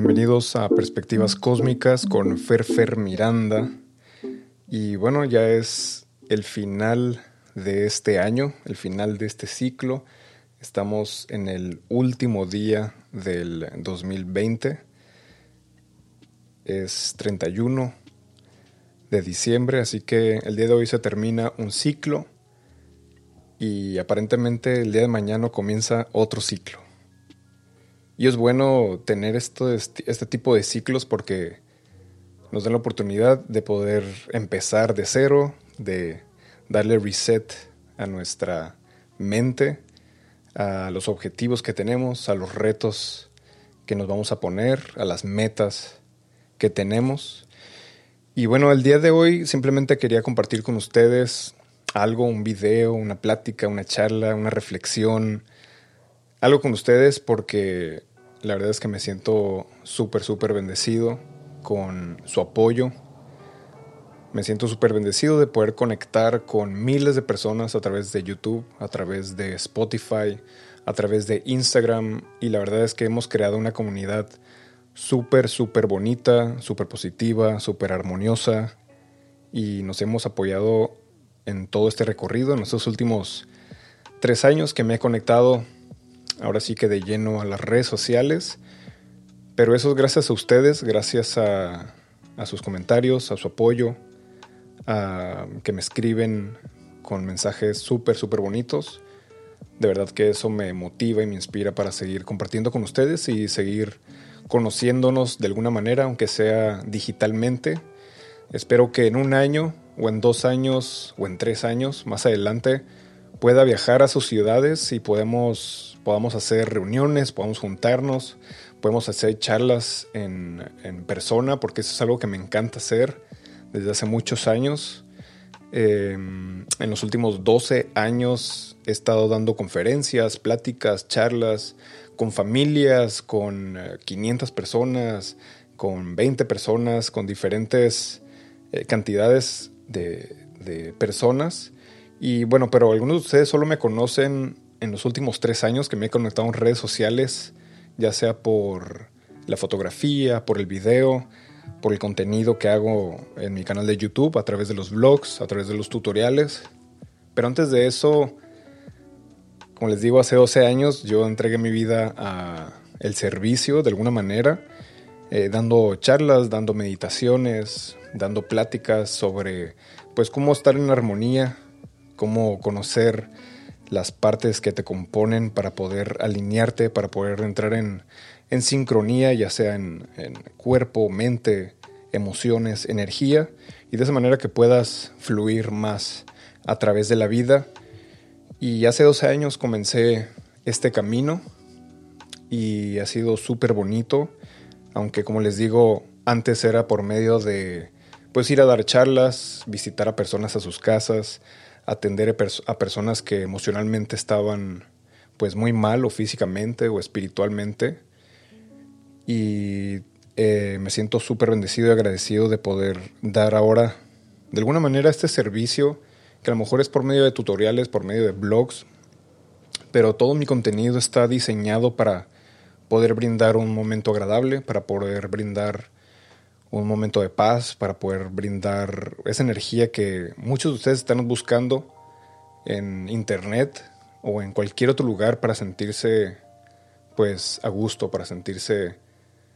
Bienvenidos a Perspectivas Cósmicas con Fer Fer Miranda. Y bueno, ya es el final de este año, el final de este ciclo. Estamos en el último día del 2020. Es 31 de diciembre, así que el día de hoy se termina un ciclo y aparentemente el día de mañana comienza otro ciclo. Y es bueno tener esto, este, este tipo de ciclos porque nos dan la oportunidad de poder empezar de cero, de darle reset a nuestra mente, a los objetivos que tenemos, a los retos que nos vamos a poner, a las metas que tenemos. Y bueno, el día de hoy simplemente quería compartir con ustedes algo, un video, una plática, una charla, una reflexión, algo con ustedes porque la verdad es que me siento súper, súper bendecido con su apoyo. Me siento súper bendecido de poder conectar con miles de personas a través de YouTube, a través de Spotify, a través de Instagram y la verdad es que hemos creado una comunidad súper, súper bonita, súper positiva, súper armoniosa y nos hemos apoyado en todo este recorrido, en estos últimos tres años que me he conectado ahora sí que de lleno a las redes sociales. Pero eso es gracias a ustedes, gracias a, sus comentarios, a su apoyo, a que me escriben con mensajes súper, súper bonitos. De verdad que eso me motiva y me inspira para seguir compartiendo con ustedes y seguir conociéndonos de alguna manera, aunque sea digitalmente. Espero que en un año o en dos años o en tres años más adelante pueda viajar a sus ciudades y podemos podamos hacer reuniones, podamos juntarnos, podemos hacer charlas en, persona, porque eso es algo que me encanta hacer desde hace muchos años. Em, en los últimos 12 años he estado dando conferencias, pláticas, charlas con familias, con 500 eh, personas, con 20 personas, con diferentes eh, cantidades de, de personas. Y bueno, pero algunos de ustedes solo me conocen en los últimos tres años que me he conectado en redes sociales, ya sea por la fotografía, por el video, por el contenido que hago en mi canal de YouTube, a través de los vlogs, a través de los tutoriales. Pero antes de eso, como les digo, hace 12 años yo entregué mi vida a el servicio de alguna manera, eh, dando charlas, dando meditaciones, dando pláticas sobre pues cómo estar en armonía, cómo conocer las partes que te componen para poder alinearte, para poder entrar en, sincronía, ya sea en, cuerpo, mente, emociones, energía, y de esa manera que puedas fluir más a través de la vida. Y hace 12 años comencé este camino y ha sido súper bonito, aunque como les digo, antes era por medio de pues ir a dar charlas, visitar a personas a sus casas, atender a personas que emocionalmente estaban pues muy mal o físicamente o espiritualmente. Y eh, me siento súper bendecido y agradecido de poder dar ahora de alguna manera este servicio que a lo mejor es por medio de tutoriales, por medio de blogs, pero todo mi contenido está diseñado para poder brindar un momento agradable, para poder brindar un momento de paz, para poder brindar esa energía que muchos de ustedes están buscando en internet o en cualquier otro lugar para sentirse pues a gusto, para sentirse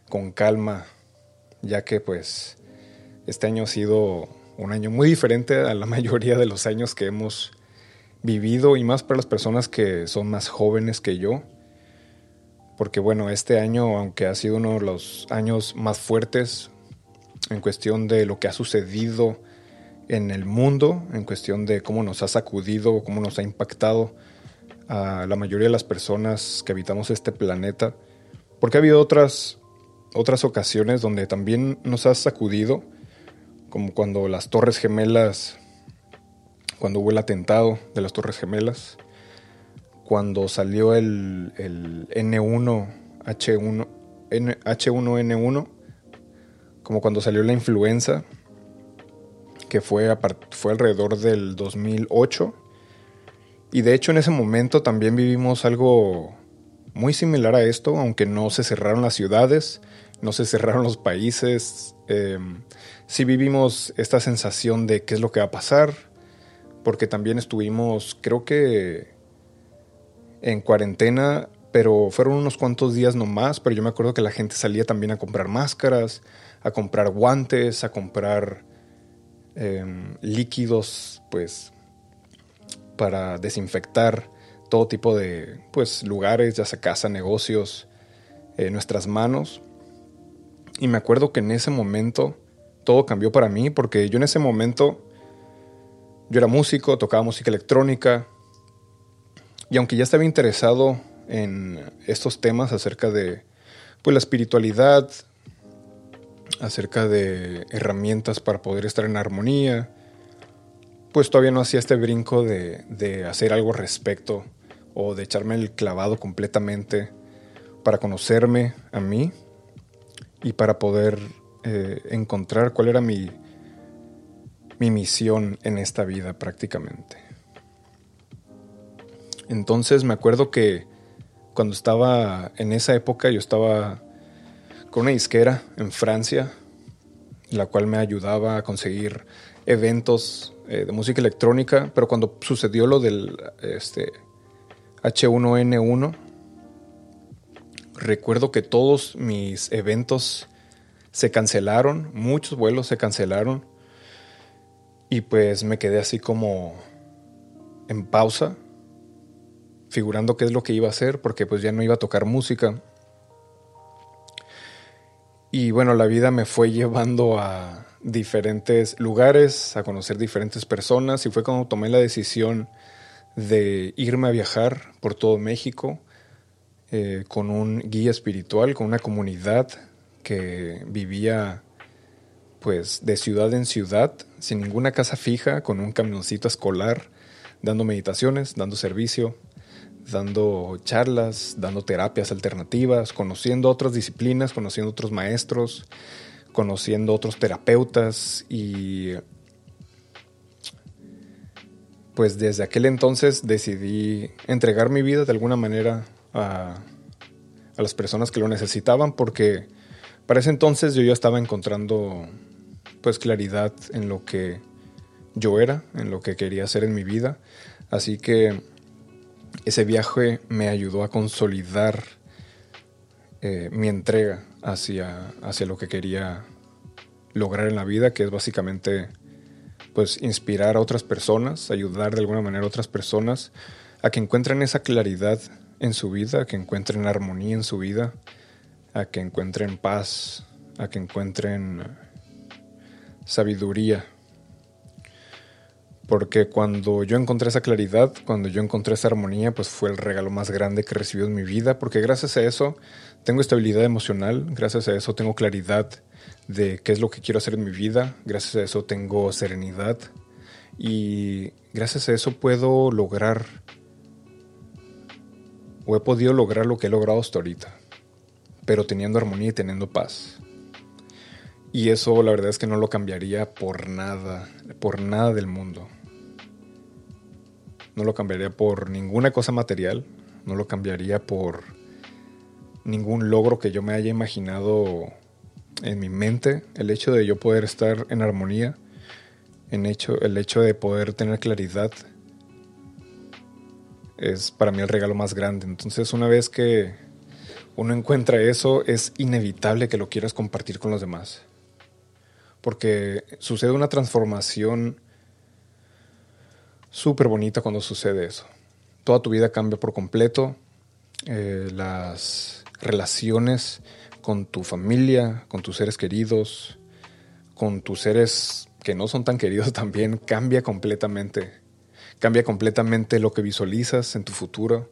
con calma, ya que pues este año ha sido un año muy diferente a la mayoría de los años que hemos vivido y más para las personas que son más jóvenes que yo. Porque bueno, este año, aunque ha sido uno de los años más fuertes en cuestión de lo que ha sucedido en el mundo, en cuestión de cómo nos ha sacudido, cómo nos ha impactado a la mayoría de las personas que habitamos este planeta, porque ha habido otras, otras ocasiones donde también nos ha sacudido, como cuando las Torres Gemelas, cuando hubo el atentado de las Torres Gemelas, cuando salió el, el N1, H1, N, H1N1, como cuando salió la influenza, que fue, fue alrededor del 2008. Y de hecho en ese momento también vivimos algo muy similar a esto, aunque no se cerraron las ciudades, no se cerraron los países, eh, sí vivimos esta sensación de qué es lo que va a pasar, porque también estuvimos, creo que en cuarentena, pero fueron unos cuantos días nomás, pero yo me acuerdo que la gente salía también a comprar máscaras, a comprar guantes, a comprar em, líquidos, pues, para desinfectar todo tipo de, pues, lugares, ya sea casa, negocios, eh, nuestras manos. Y me acuerdo que en ese momento todo cambió para mí porque yo en ese momento yo era músico, tocaba música electrónica y aunque ya estaba interesado en estos temas acerca de pues la espiritualidad, acerca de herramientas para poder estar en armonía, pues todavía no hacía este brinco de, de hacer algo respecto o de echarme el clavado completamente para conocerme a mí y para poder eh, encontrar cuál era mi, mi misión en esta vida prácticamente. Entonces me acuerdo que cuando estaba en esa época yo estaba con una disquera en Francia, la cual me ayudaba a conseguir eventos eh, de música electrónica, pero cuando sucedió lo del este, H1N1, recuerdo que todos mis eventos se cancelaron, muchos vuelos se cancelaron y pues me quedé así como en pausa, figurando qué es lo que iba a hacer porque pues ya no iba a tocar música. Y bueno, la vida me fue llevando a diferentes lugares, a conocer diferentes personas y fue cuando tomé la decisión de irme a viajar por todo México eh, con un guía espiritual, con una comunidad que vivía pues de ciudad en ciudad, sin ninguna casa fija, con un camioncito escolar, dando meditaciones, dando servicio, dando charlas, dando terapias alternativas, conociendo otras disciplinas, conociendo otros maestros, conociendo otros terapeutas y pues desde aquel entonces decidí entregar mi vida de alguna manera a, a las personas que lo necesitaban porque para ese entonces yo ya estaba encontrando pues claridad en lo que yo era, en lo que quería hacer en mi vida. Así que ese viaje me ayudó a consolidar eh, mi entrega hacia, hacia lo que quería lograr en la vida, que es básicamente pues inspirar a otras personas, ayudar de alguna manera a otras personas a que encuentren esa claridad en su vida, a que encuentren armonía en su vida, a que encuentren paz, a que encuentren sabiduría. Porque cuando yo encontré esa claridad, cuando yo encontré esa armonía, pues fue el regalo más grande que recibí en mi vida, porque gracias a eso tengo estabilidad emocional, gracias a eso tengo claridad de qué es lo que quiero hacer en mi vida, gracias a eso tengo serenidad y gracias a eso puedo lograr o he podido lograr lo que he logrado hasta ahorita pero teniendo armonía y teniendo paz. Y eso la verdad es que no lo cambiaría por nada, por nada del mundo. No lo cambiaría por ninguna cosa material, no lo cambiaría por ningún logro que yo me haya imaginado en mi mente. El hecho de yo poder estar en armonía, en hecho, el hecho de poder tener claridad, es para mí el regalo más grande. Entonces una vez que uno encuentra eso, es inevitable que lo quieras compartir con los demás. Porque sucede una transformación súper bonita cuando sucede eso. Toda tu vida cambia por completo. Eh, las relaciones con tu familia, con tus seres queridos, con tus seres que no son tan queridos también, cambia completamente. Cambia completamente lo que visualizas en tu futuro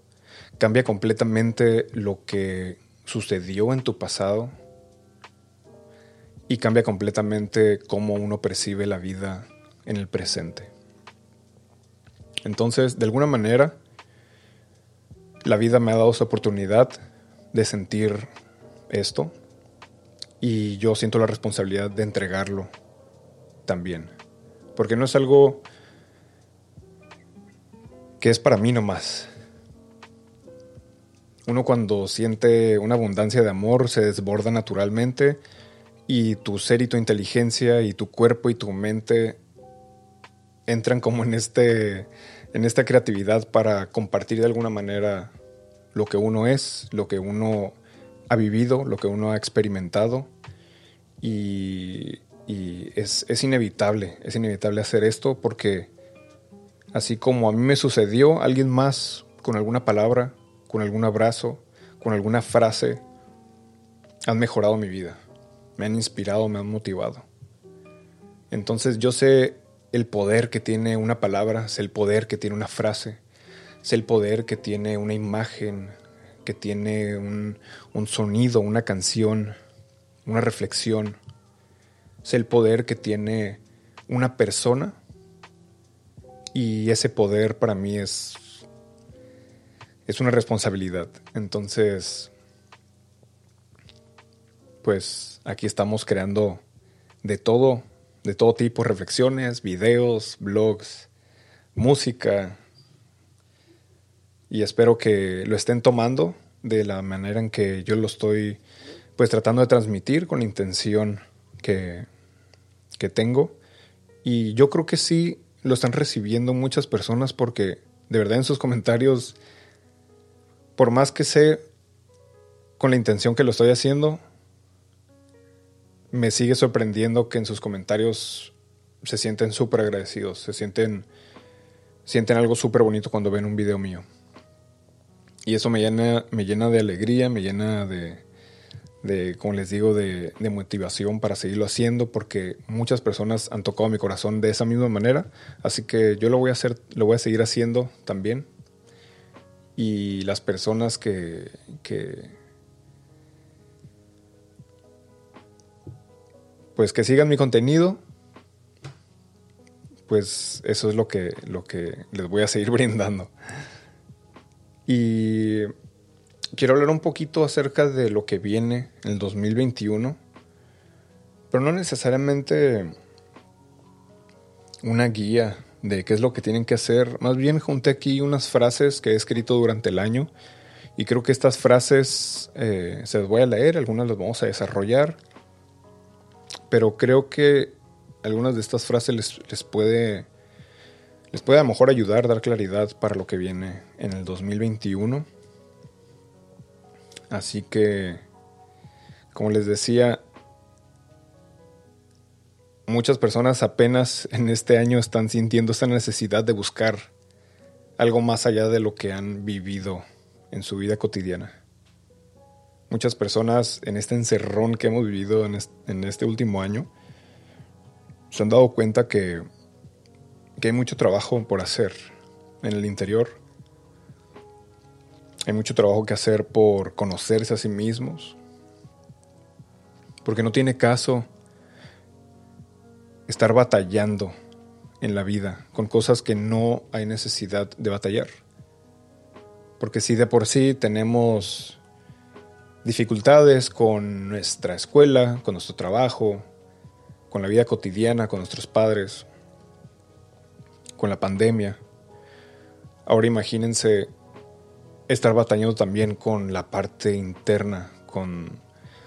cambia completamente lo que sucedió en tu pasado y cambia completamente cómo uno percibe la vida en el presente. Entonces, de alguna manera, la vida me ha dado esa oportunidad de sentir esto y yo siento la responsabilidad de entregarlo también. Porque no es algo que es para mí nomás Uno cuando siente una abundancia de amor se desborda naturalmente y tu ser y tu inteligencia y tu cuerpo y tu mente entran como en este en esta creatividad para compartir de alguna manera lo que uno es, lo que uno ha vivido, lo que uno ha experimentado y, es, es inevitable, es inevitable hacer esto porque así como a mí me sucedió, alguien más con alguna palabra, con algún abrazo, con alguna frase, han mejorado mi vida, me han inspirado, me han motivado. Entonces yo sé el poder que tiene una palabra, sé el poder que tiene una frase, sé el poder que tiene una imagen, que tiene un, sonido, una canción, una reflexión. Sé el poder que tiene una persona y ese poder para mí es es una responsabilidad. Entonces, pues aquí estamos creando de todo, de todo tipo, reflexiones, videos, blogs, música. Y espero que lo estén tomando de la manera en que yo lo estoy pues tratando de transmitir con la intención que, que tengo. Y yo creo que sí lo están recibiendo muchas personas porque de verdad en sus comentarios por más que sé con la intención que lo estoy haciendo, me sigue sorprendiendo que en sus comentarios se sienten súper agradecidos, se sienten, sienten algo súper bonito cuando ven un video mío. Y eso me llena, me llena de alegría, me llena de, de como les digo, de, de, motivación para seguirlo haciendo, porque muchas personas han tocado mi corazón de esa misma manera. Así que yo lo voy a hacer, lo voy a seguir haciendo también y las personas que, pues que sigan mi contenido, pues eso es lo que, lo que les voy a seguir brindando. Y quiero hablar un poquito acerca de lo que viene en el 2021, pero no necesariamente una guía de qué es lo que tienen que hacer. Más bien junté aquí unas frases que he escrito durante el año y creo que estas frases eh, se las voy a leer, algunas las vamos a desarrollar, pero creo que algunas de estas frases les, puede les puede a lo mejor ayudar, dar claridad para lo que viene en el 2021. Así que, como les decía, muchas personas apenas en este año están sintiendo esta necesidad de buscar algo más allá de lo que han vivido en su vida cotidiana. Muchas personas en este encerrón que hemos vivido en este, último año se han dado cuenta que, que hay mucho trabajo por hacer en el interior. Hay mucho trabajo que hacer por conocerse a sí mismos. Porque no tiene caso estar batallando en la vida con cosas que no hay necesidad de batallar. Porque si de por sí tenemos dificultades con nuestra escuela, con nuestro trabajo, con la vida cotidiana, con nuestros padres, con la pandemia, ahora imagínense estar batallando también con la parte interna, con,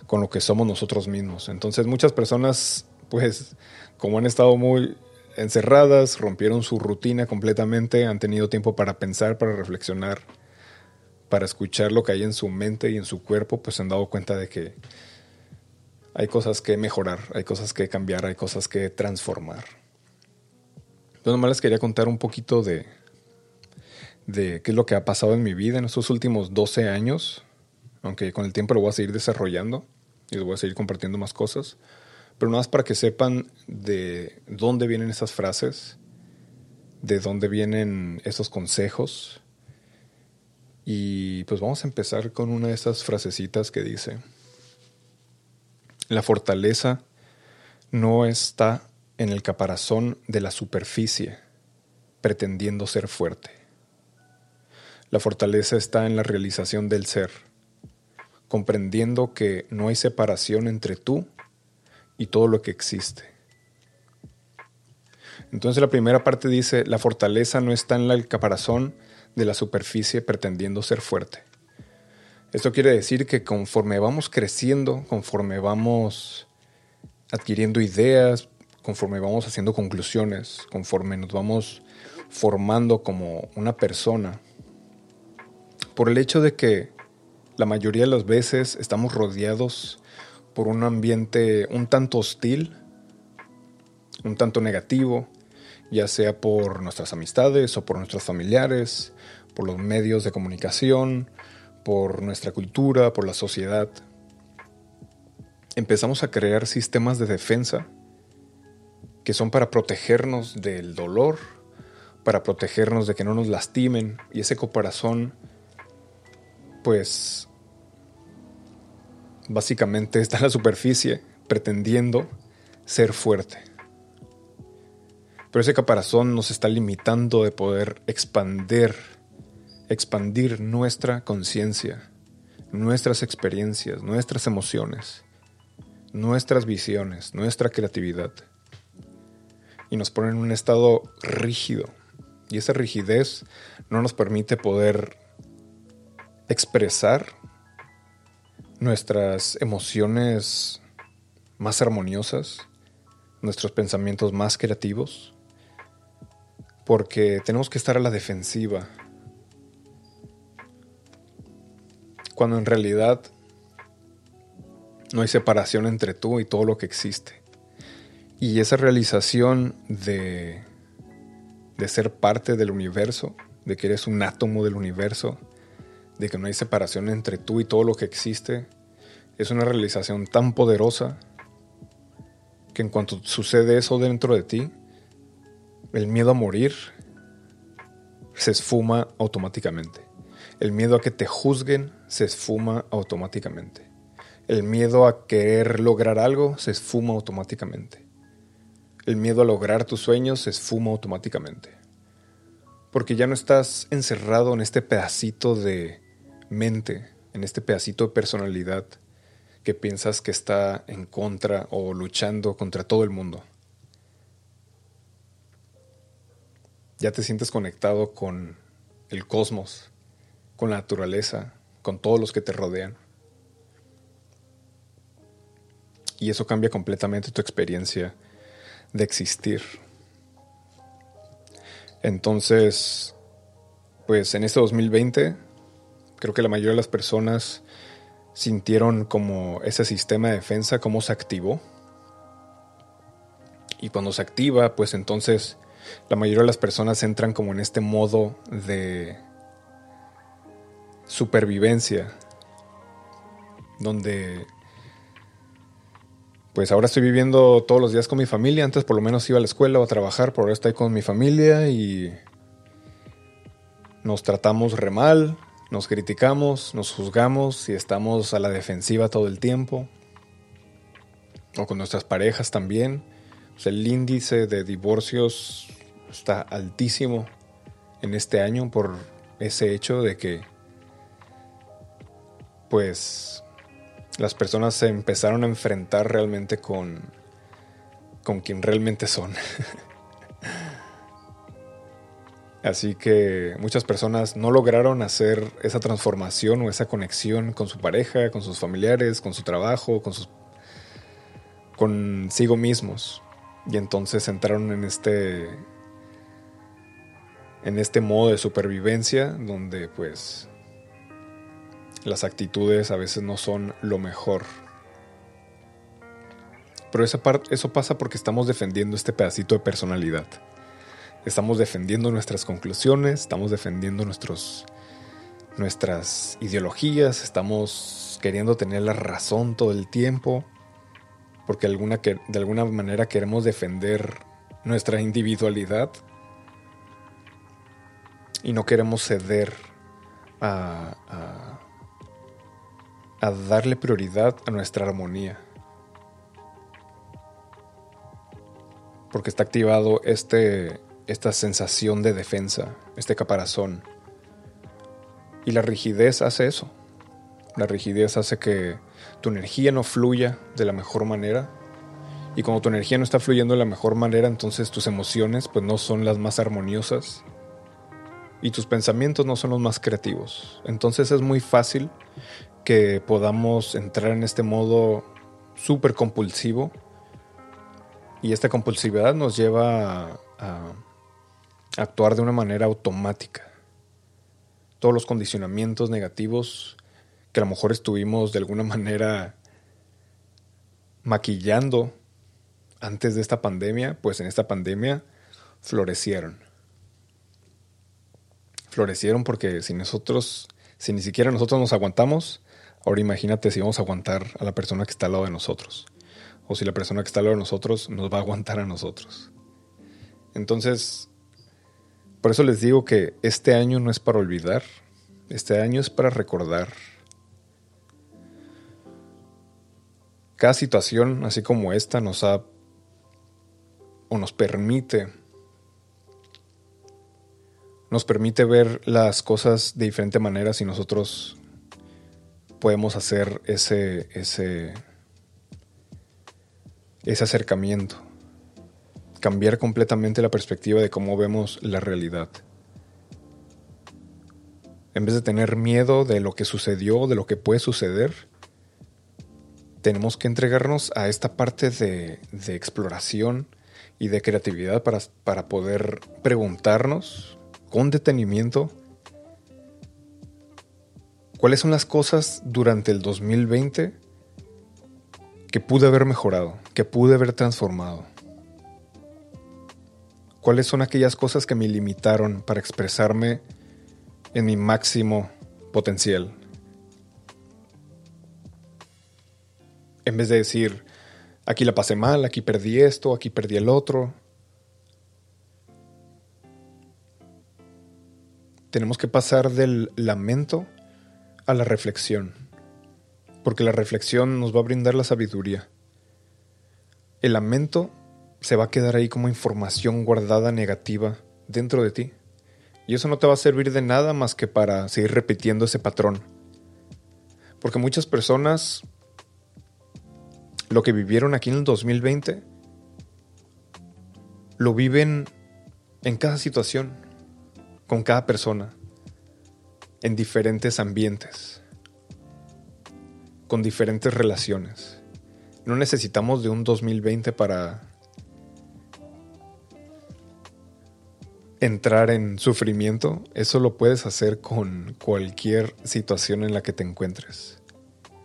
con lo que somos nosotros mismos. Entonces muchas personas pues como han estado muy encerradas, rompieron su rutina completamente, han tenido tiempo para pensar, para reflexionar, para escuchar lo que hay en su mente y en su cuerpo, pues se han dado cuenta de que hay cosas que mejorar, hay cosas que cambiar, hay cosas que transformar. Yo nomás les quería contar un poquito de, de qué es lo que ha pasado en mi vida en estos últimos 12 años, aunque con el tiempo lo voy a seguir desarrollando y les voy a seguir compartiendo más cosas pero nada más para que sepan de dónde vienen esas frases, de dónde vienen esos consejos. Y pues vamos a empezar con una de esas frasecitas que dice, la fortaleza no está en el caparazón de la superficie, pretendiendo ser fuerte. La fortaleza está en la realización del ser, comprendiendo que no hay separación entre tú y todo lo que existe. Entonces la primera parte dice, la fortaleza no está en el caparazón de la superficie pretendiendo ser fuerte. Esto quiere decir que conforme vamos creciendo, conforme vamos adquiriendo ideas, conforme vamos haciendo conclusiones, conforme nos vamos formando como una persona, por el hecho de que la mayoría de las veces estamos rodeados por un ambiente un tanto hostil, un tanto negativo, ya sea por nuestras amistades o por nuestros familiares, por los medios de comunicación, por nuestra cultura, por la sociedad. Empezamos a crear sistemas de defensa que son para protegernos del dolor, para protegernos de que no nos lastimen y ese corazón pues básicamente está en la superficie pretendiendo ser fuerte. Pero ese caparazón nos está limitando de poder expandir, expandir nuestra conciencia, nuestras experiencias, nuestras emociones, nuestras visiones, nuestra creatividad. Y nos pone en un estado rígido. Y esa rigidez no nos permite poder expresar nuestras emociones más armoniosas, nuestros pensamientos más creativos, porque tenemos que estar a la defensiva, cuando en realidad no hay separación entre tú y todo lo que existe. Y esa realización de, de ser parte del universo, de que eres un átomo del universo, de que no hay separación entre tú y todo lo que existe, es una realización tan poderosa que en cuanto sucede eso dentro de ti, el miedo a morir se esfuma automáticamente. El miedo a que te juzguen se esfuma automáticamente. El miedo a querer lograr algo se esfuma automáticamente. El miedo a lograr tus sueños se esfuma automáticamente. Porque ya no estás encerrado en este pedacito de mente, en este pedacito de personalidad que piensas que está en contra o luchando contra todo el mundo. Ya te sientes conectado con el cosmos, con la naturaleza, con todos los que te rodean. Y eso cambia completamente tu experiencia de existir. Entonces, pues en este 2020 Creo que la mayoría de las personas sintieron como ese sistema de defensa, cómo se activó. Y cuando se activa, pues entonces la mayoría de las personas entran como en este modo de supervivencia, donde pues ahora estoy viviendo todos los días con mi familia, antes por lo menos iba a la escuela o a trabajar, pero ahora estoy con mi familia y nos tratamos re mal, nos criticamos, nos juzgamos y estamos a la defensiva todo el tiempo. O con nuestras parejas también. el índice de divorcios está altísimo en este año por ese hecho de que pues las personas se empezaron a enfrentar realmente con con quien realmente son. Así que muchas personas no lograron hacer esa transformación o esa conexión con su pareja, con sus familiares, con su trabajo, con sus consigo mismos. Y entonces entraron en este en este modo de supervivencia donde pues las actitudes a veces no son lo mejor. Pero esa parte, eso pasa porque estamos defendiendo este pedacito de personalidad. Estamos defendiendo nuestras conclusiones, estamos defendiendo nuestros, nuestras ideologías, estamos queriendo tener la razón todo el tiempo, porque de alguna manera queremos defender nuestra individualidad y no queremos ceder a, a darle prioridad a nuestra armonía. Porque está activado este, esta sensación de defensa, este caparazón. Y la rigidez hace eso. La rigidez hace que tu energía no fluya de la mejor manera. Y cuando tu energía no está fluyendo de la mejor manera, entonces tus emociones pues no son las más armoniosas. y tus pensamientos no son los más creativos. Entonces es muy fácil que podamos entrar en este modo súper compulsivo y esta compulsividad nos lleva a, a actuar de una manera automática. Todos los condicionamientos negativos que a lo mejor estuvimos de alguna manera maquillando antes de esta pandemia, pues en esta pandemia florecieron. Florecieron porque si nosotros, si ni siquiera nosotros nos aguantamos, ahora imagínate si vamos a aguantar a la persona que está al lado de nosotros. O si la persona que está al lado de nosotros nos va a aguantar a nosotros. Entonces, por eso les digo que este año no es para olvidar, este año es para recordar. Cada situación, así como esta, nos ha o nos permite nos permite ver las cosas de diferente manera si nosotros podemos hacer ese ese ese acercamiento cambiar completamente la perspectiva de cómo vemos la realidad. En vez de tener miedo de lo que sucedió, de lo que puede suceder, tenemos que entregarnos a esta parte de, de exploración y de creatividad para, para poder preguntarnos con detenimiento cuáles son las cosas durante el 2020 que pude haber mejorado, que pude haber transformado. ¿Cuáles son aquellas cosas que me limitaron para expresarme en mi máximo potencial? En vez de decir, aquí la pasé mal, aquí perdí esto, aquí perdí el otro. Tenemos que pasar del lamento a la reflexión, porque la reflexión nos va a brindar la sabiduría. El lamento se va a quedar ahí como información guardada negativa dentro de ti. Y eso no te va a servir de nada más que para seguir repitiendo ese patrón. Porque muchas personas lo que vivieron aquí en el 2020 lo viven en cada situación, con cada persona, en diferentes ambientes, con diferentes relaciones. No necesitamos de un 2020 para entrar en sufrimiento, eso lo puedes hacer con cualquier situación en la que te encuentres.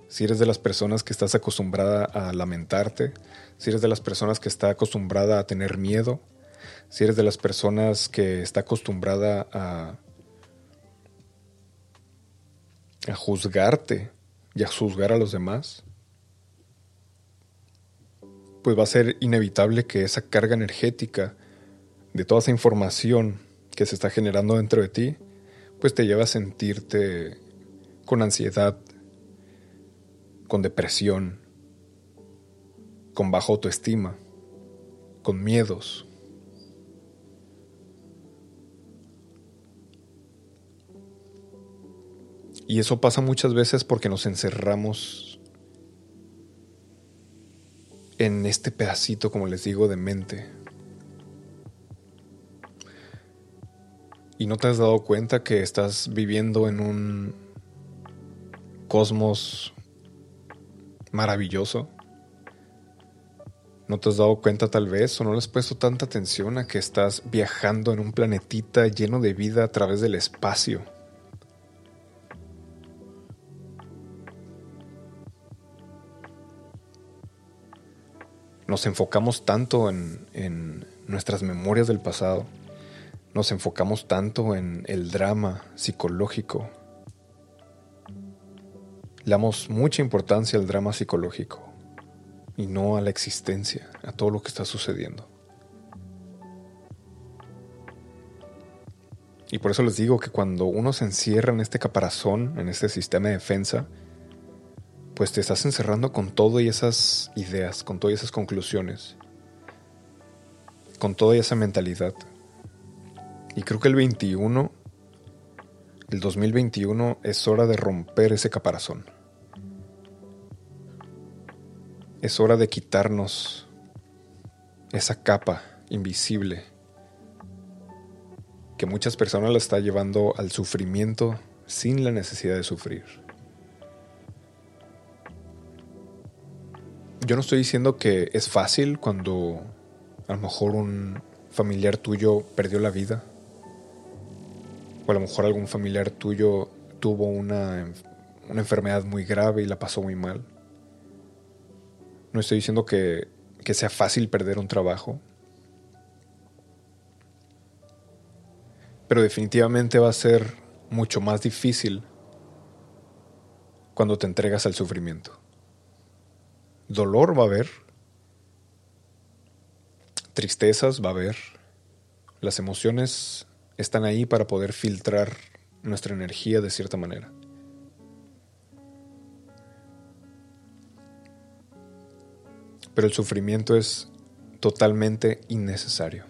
Si eres de las personas que estás acostumbrada a lamentarte, si eres de las personas que está acostumbrada a tener miedo, si eres de las personas que está acostumbrada a, a juzgarte y a juzgar a los demás, pues va a ser inevitable que esa carga energética de toda esa información que se está generando dentro de ti, pues te lleva a sentirte con ansiedad, con depresión, con baja autoestima, con miedos. Y eso pasa muchas veces porque nos encerramos en este pedacito, como les digo, de mente, y no te has dado cuenta que estás viviendo en un cosmos maravilloso. ¿No te has dado cuenta tal vez o no le has puesto tanta atención a que estás viajando en un planetita lleno de vida a través del espacio? Nos enfocamos tanto en, nuestras memorias del pasado nos enfocamos tanto en el drama psicológico. Le damos mucha importancia al drama psicológico y no a la existencia, a todo lo que está sucediendo. Y por eso les digo que cuando uno se encierra en este caparazón, en este sistema de defensa, pues te estás encerrando con todas esas ideas, con todas esas conclusiones, con toda esa mentalidad. Y creo que el 21, el 2021 es hora de romper ese caparazón. Es hora de quitarnos esa capa invisible que muchas personas la está llevando al sufrimiento sin la necesidad de sufrir. Yo no estoy diciendo que es fácil cuando a lo mejor un familiar tuyo perdió la vida. O a lo mejor algún familiar tuyo tuvo una, una enfermedad muy grave y la pasó muy mal. No estoy diciendo que, que sea fácil perder un trabajo. Pero definitivamente va a ser mucho más difícil cuando te entregas al sufrimiento. Dolor va a haber, tristezas va a haber, las emociones están ahí para poder filtrar nuestra energía de cierta manera. Pero el sufrimiento es totalmente innecesario.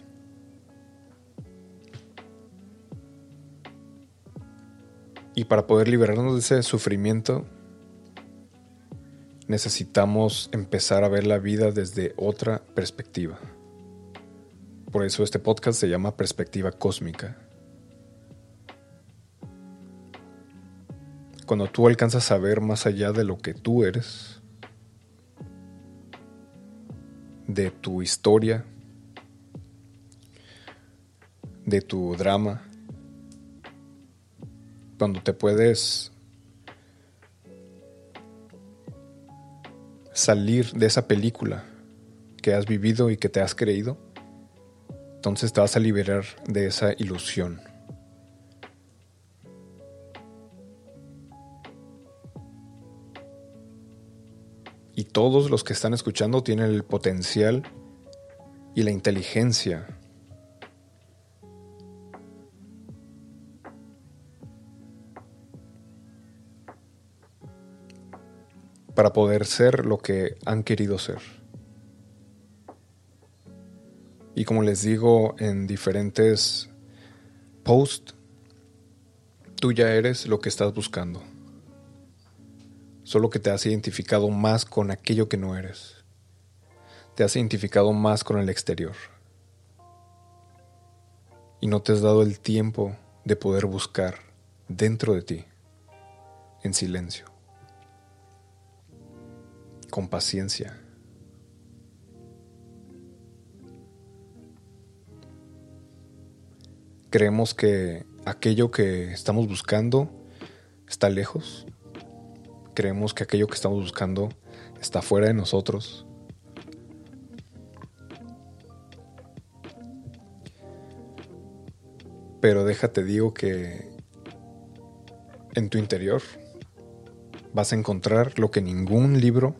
Y para poder liberarnos de ese sufrimiento, necesitamos empezar a ver la vida desde otra perspectiva. Por eso este podcast se llama Perspectiva Cósmica. Cuando tú alcanzas a ver más allá de lo que tú eres, de tu historia, de tu drama, cuando te puedes salir de esa película que has vivido y que te has creído, entonces te vas a liberar de esa ilusión. Y todos los que están escuchando tienen el potencial y la inteligencia para poder ser lo que han querido ser. Y como les digo en diferentes posts, tú ya eres lo que estás buscando. Solo que te has identificado más con aquello que no eres. Te has identificado más con el exterior. Y no te has dado el tiempo de poder buscar dentro de ti, en silencio con paciencia. Creemos que aquello que estamos buscando está lejos. Creemos que aquello que estamos buscando está fuera de nosotros. Pero déjate digo que en tu interior vas a encontrar lo que ningún libro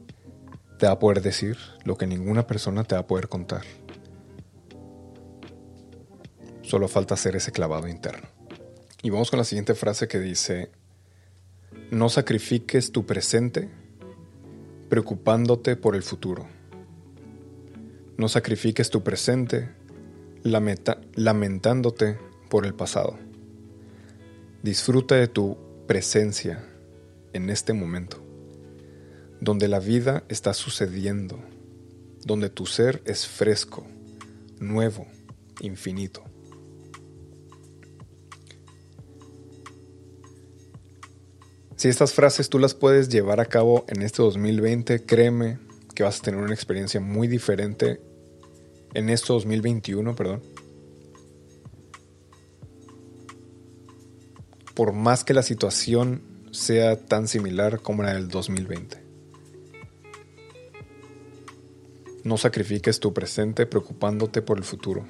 te va a poder decir lo que ninguna persona te va a poder contar. Solo falta hacer ese clavado interno. Y vamos con la siguiente frase que dice, no sacrifiques tu presente preocupándote por el futuro. No sacrifiques tu presente lamentándote por el pasado. Disfruta de tu presencia en este momento donde la vida está sucediendo, donde tu ser es fresco, nuevo, infinito. Si estas frases tú las puedes llevar a cabo en este 2020, créeme que vas a tener una experiencia muy diferente en este 2021, perdón. Por más que la situación sea tan similar como la del 2020. No sacrifiques tu presente preocupándote por el futuro.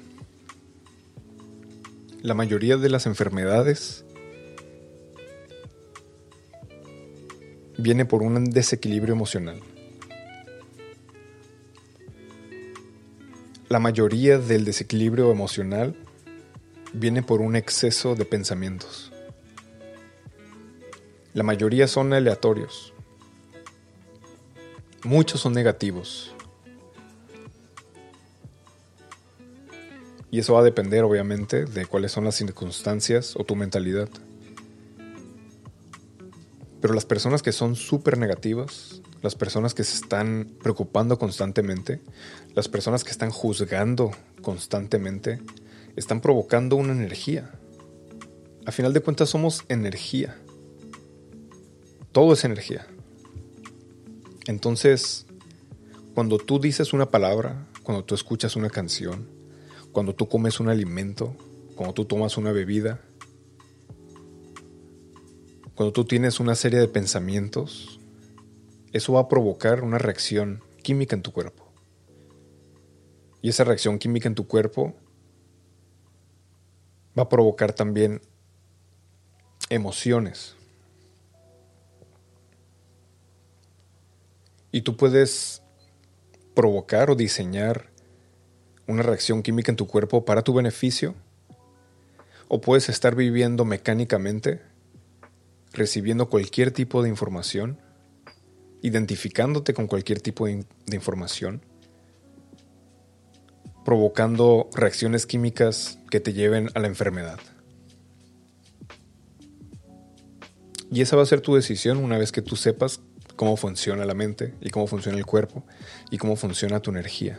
La mayoría de las enfermedades viene por un desequilibrio emocional. La mayoría del desequilibrio emocional viene por un exceso de pensamientos. La mayoría son aleatorios. Muchos son negativos. Y eso va a depender, obviamente, de cuáles son las circunstancias o tu mentalidad. Pero las personas que son súper negativas, las personas que se están preocupando constantemente, las personas que están juzgando constantemente, están provocando una energía, a final de cuentas somos energía. Todo es energía. Entonces, cuando tú dices una palabra, cuando tú escuchas una canción, cuando tú comes un alimento, cuando tú tomas una bebida, cuando tú tienes una serie de pensamientos, eso va a provocar una reacción química en tu cuerpo. Y esa reacción química en tu cuerpo va a provocar también emociones. Y tú puedes provocar o diseñar una reacción química en tu cuerpo para tu beneficio, o puedes estar viviendo mecánicamente, recibiendo cualquier tipo de información, identificándote con cualquier tipo de, información, provocando reacciones químicas que te lleven a la enfermedad. Y esa va a ser tu decisión una vez que tú sepas cómo funciona la mente y cómo funciona el cuerpo y cómo funciona tu energía.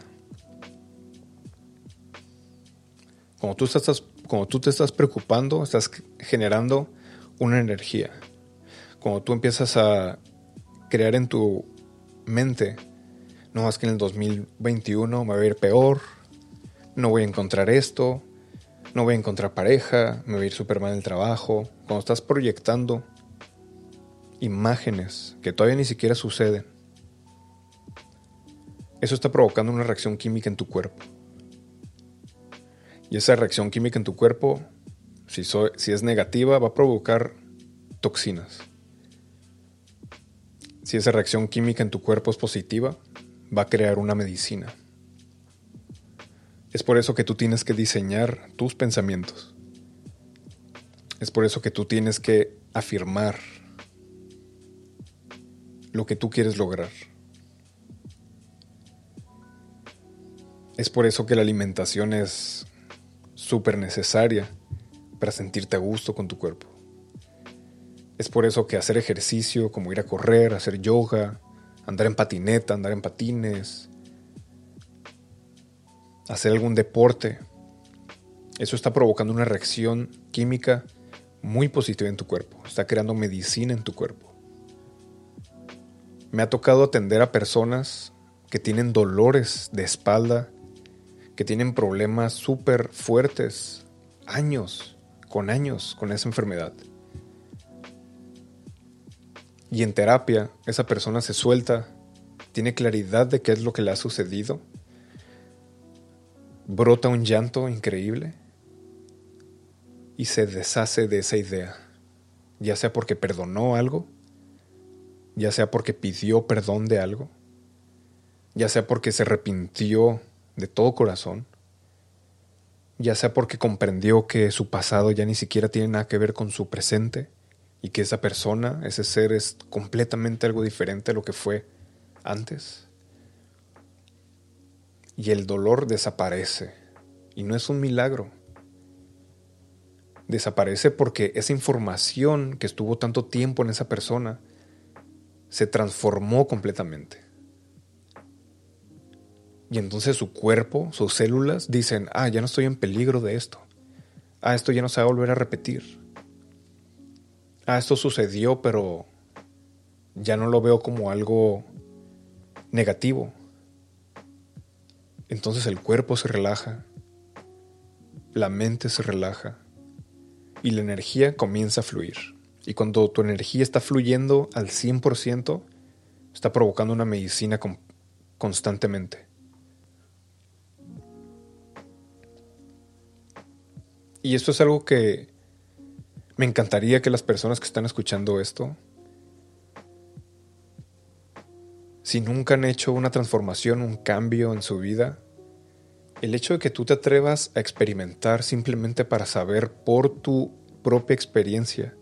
Como tú, te estás preocupando, estás generando una energía. Como tú empiezas a crear en tu mente, no más que en el 2021 me va a ir peor, no voy a encontrar esto, no voy a encontrar pareja, me va a ir súper mal el trabajo. Cuando estás proyectando imágenes que todavía ni siquiera suceden. Eso está provocando una reacción química en tu cuerpo. Y esa reacción química en tu cuerpo, si, es negativa, va a provocar toxinas. Si esa reacción química en tu cuerpo es positiva, va a crear una medicina. Es por eso que tú tienes que diseñar tus pensamientos. Es por eso que tú tienes que afirmar lo que tú quieres lograr. Es por eso que la alimentación es súper necesaria para sentirte a gusto con tu cuerpo. Es por eso que hacer ejercicio, como ir a correr, hacer yoga, andar en patineta, andar en patines, hacer algún deporte, eso está provocando una reacción química muy positiva en tu cuerpo, está creando medicina en tu cuerpo. Me ha tocado atender a personas que tienen dolores de espalda, que tienen problemas súper fuertes, años, con años, con esa enfermedad. Y en terapia, esa persona se suelta, tiene claridad de qué es lo que le ha sucedido, brota un llanto increíble y se deshace de esa idea, ya sea porque perdonó algo ya sea porque pidió perdón de algo, ya sea porque se arrepintió de todo corazón, ya sea porque comprendió que su pasado ya ni siquiera tiene nada que ver con su presente y que esa persona, ese ser es completamente algo diferente a lo que fue antes. Y el dolor desaparece. Y no es un milagro. Desaparece porque esa información que estuvo tanto tiempo en esa persona se transformó completamente. Y entonces su cuerpo, sus células dicen, ah, ya no estoy en peligro de esto. Ah, esto ya no se va a volver a repetir. Ah, esto sucedió, pero ya no lo veo como algo negativo. Entonces el cuerpo se relaja, la mente se relaja y la energía comienza a fluir. Y cuando tu energía está fluyendo al 100%, está provocando una medicina constantemente. Y esto es algo que me encantaría que las personas que están escuchando esto, si nunca han hecho una transformación, un cambio en su vida, el hecho de que tú te atrevas a experimentar simplemente para saber por tu propia experiencia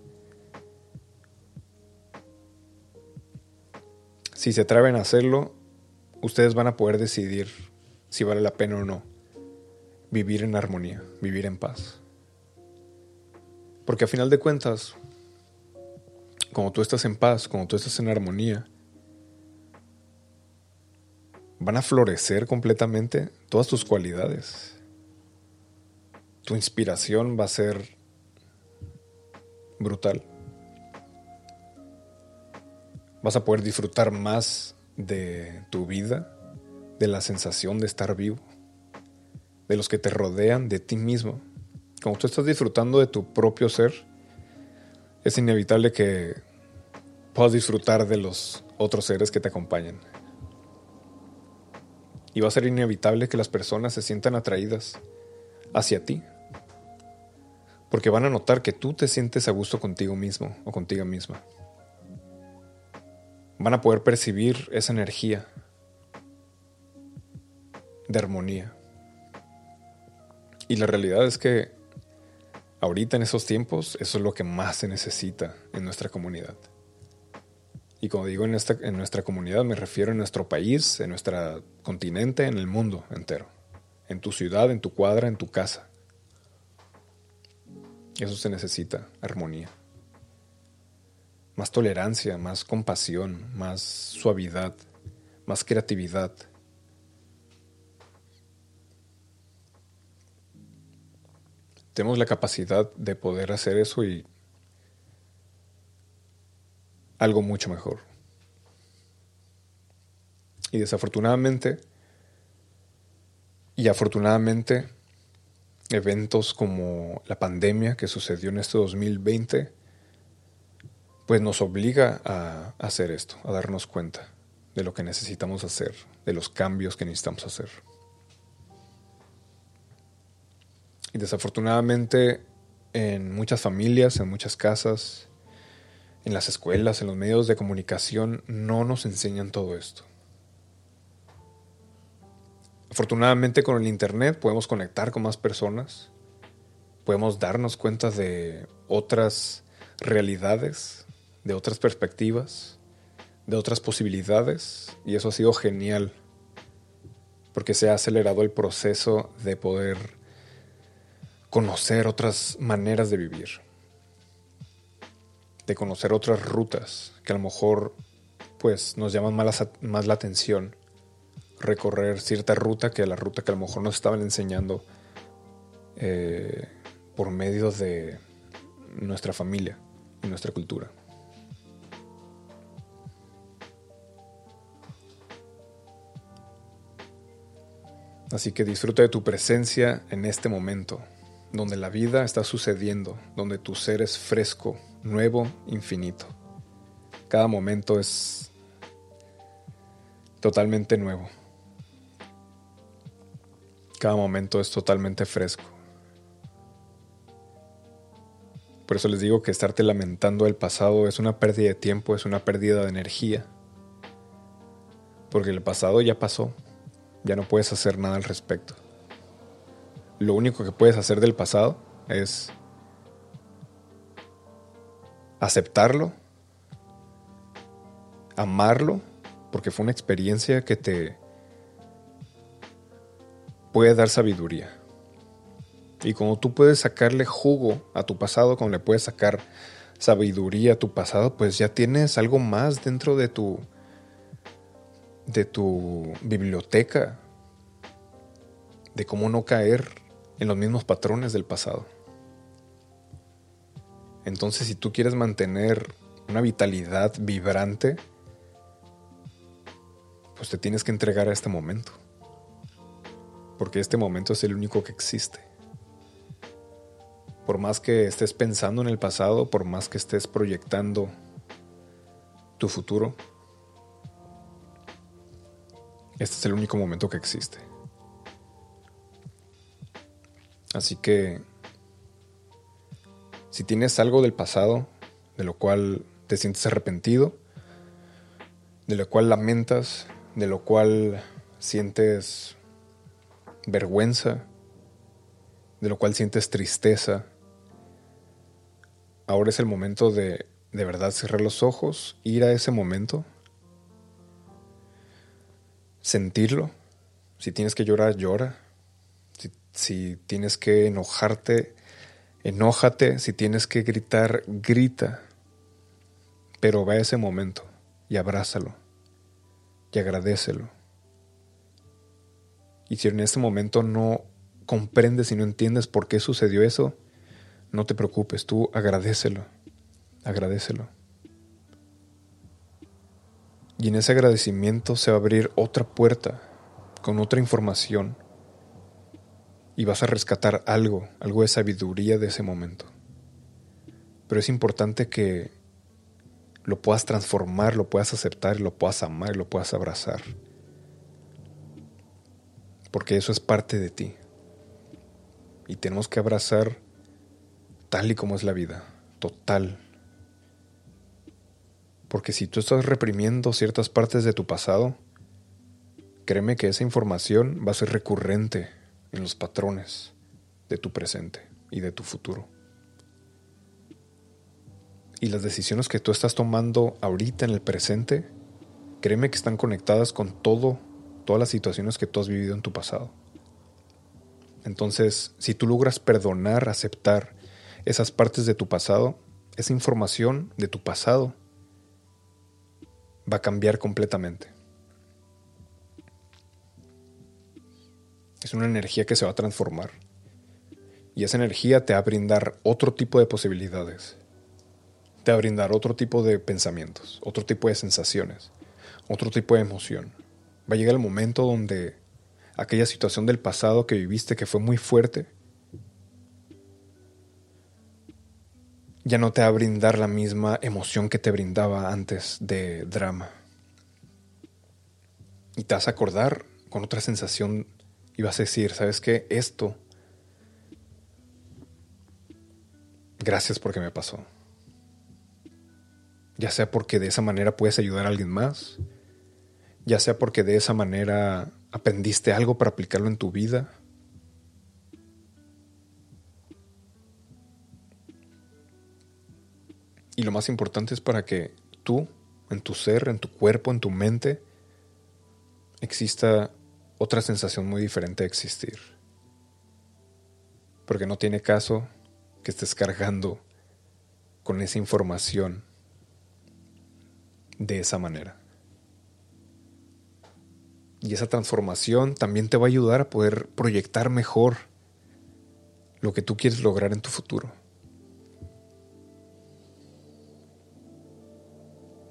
Si se atreven a hacerlo, ustedes van a poder decidir si vale la pena o no vivir en armonía, vivir en paz. Porque a final de cuentas, como tú estás en paz, como tú estás en armonía, van a florecer completamente todas tus cualidades. Tu inspiración va a ser brutal. Vas a poder disfrutar más de tu vida, de la sensación de estar vivo, de los que te rodean, de ti mismo. Como tú estás disfrutando de tu propio ser, es inevitable que puedas disfrutar de los otros seres que te acompañan. Y va a ser inevitable que las personas se sientan atraídas hacia ti. Porque van a notar que tú te sientes a gusto contigo mismo o contigo misma. Van a poder percibir esa energía de armonía. Y la realidad es que ahorita en esos tiempos eso es lo que más se necesita en nuestra comunidad. Y como digo en, en nuestra comunidad me refiero a nuestro país, en nuestro continente, en el mundo entero. En tu ciudad, en tu cuadra, en tu casa. Eso se necesita, armonía. Más tolerancia, más compasión, más suavidad, más creatividad. Tenemos la capacidad de poder hacer eso y algo mucho mejor. Y desafortunadamente, y afortunadamente, eventos como la pandemia que sucedió en este 2020, pues nos obliga a hacer esto, a darnos cuenta de lo que necesitamos hacer, de los cambios que necesitamos hacer. Y desafortunadamente en muchas familias, en muchas casas, en las escuelas, en los medios de comunicación, no nos enseñan todo esto. Afortunadamente con el Internet podemos conectar con más personas, podemos darnos cuenta de otras realidades, de otras perspectivas, de otras posibilidades, y eso ha sido genial, porque se ha acelerado el proceso de poder conocer otras maneras de vivir de conocer otras rutas que a lo mejor pues nos llaman más, la atención recorrer cierta ruta que la ruta que a lo mejor nos estaban enseñando eh, por medio de nuestra familia y nuestra cultura. Así que disfruta de tu presencia en este momento, donde la vida está sucediendo, donde tu ser es fresco, nuevo, infinito. Cada momento es totalmente nuevo. Cada momento es totalmente fresco. Por eso les digo que estarte lamentando el pasado es una pérdida de tiempo, es una pérdida de energía. Porque el pasado ya pasó, ya no puedes hacer nada al respecto. Lo único que puedes hacer del pasado es aceptarlo, amarlo, porque fue una experiencia que te puede dar sabiduría. Y como tú puedes sacarle jugo a tu pasado, como le puedes sacar sabiduría a tu pasado, pues ya tienes algo más dentro de tu de tu biblioteca de cómo no caer en los mismos patrones del pasado. Entonces, si tú quieres mantener una vitalidad vibrante, pues te tienes que entregar a este momento. Porque este momento es el único que existe. Por más que estés pensando en el pasado, por más que estés proyectando tu futuro, este es el único momento que existe. Así que si tienes algo del pasado de lo cual te sientes arrepentido, de lo cual lamentas, de lo cual sientes vergüenza, de lo cual sientes tristeza, ahora es el momento de de verdad cerrar los ojos, ir a ese momento, sentirlo. Si tienes que llorar, llora. Si, tienes que enojarte, Enójate, si tienes que gritar, grita, pero ve a ese momento y abrázalo y agradecelo. Y si en este momento no comprendes y no entiendes por qué sucedió eso, no te preocupes, tú agradecelo agradecelo. Y en ese agradecimiento se va a abrir otra puerta con otra información y vas a rescatar algo, algo de sabiduría de ese momento. Pero es importante que lo puedas transformar, lo puedas aceptar, lo puedas amar, lo puedas abrazar. Porque eso es parte de ti. Y tenemos que abrazar tal y como es la vida, total. Porque si tú estás reprimiendo ciertas partes de tu pasado, créeme que esa información va a ser recurrente en los patrones de tu presente y de tu futuro. Y las decisiones que tú estás tomando ahorita en el presente, créeme que están conectadas con todo, todas las situaciones que tú has vivido en tu pasado. Entonces, si tú logras perdonar, aceptar esas partes de tu pasado, esa información de tu pasado va a cambiar completamente. Es una energía que se va a transformar. Y esa energía te va a brindar otro tipo de posibilidades. Te va a brindar otro tipo de pensamientos, otro tipo de sensaciones, otro tipo de emoción. Va a llegar el momento donde aquella situación del pasado que viviste que fue muy fuerte, ya no te va a brindar la misma emoción que te brindaba antes de drama. Y te vas a acordar con otra sensación y vas a decir, ¿sabes qué? Esto, gracias porque me pasó. Ya sea porque de esa manera puedes ayudar a alguien más, ya sea porque de esa manera aprendiste algo para aplicarlo en tu vida. Y lo más importante es para que tú, en tu ser, en tu cuerpo, en tu mente, exista otra sensación muy diferente de existir. Porque no tiene caso que estés cargando con esa información de esa manera. Y esa transformación también te va a ayudar a poder proyectar mejor lo que tú quieres lograr en tu futuro.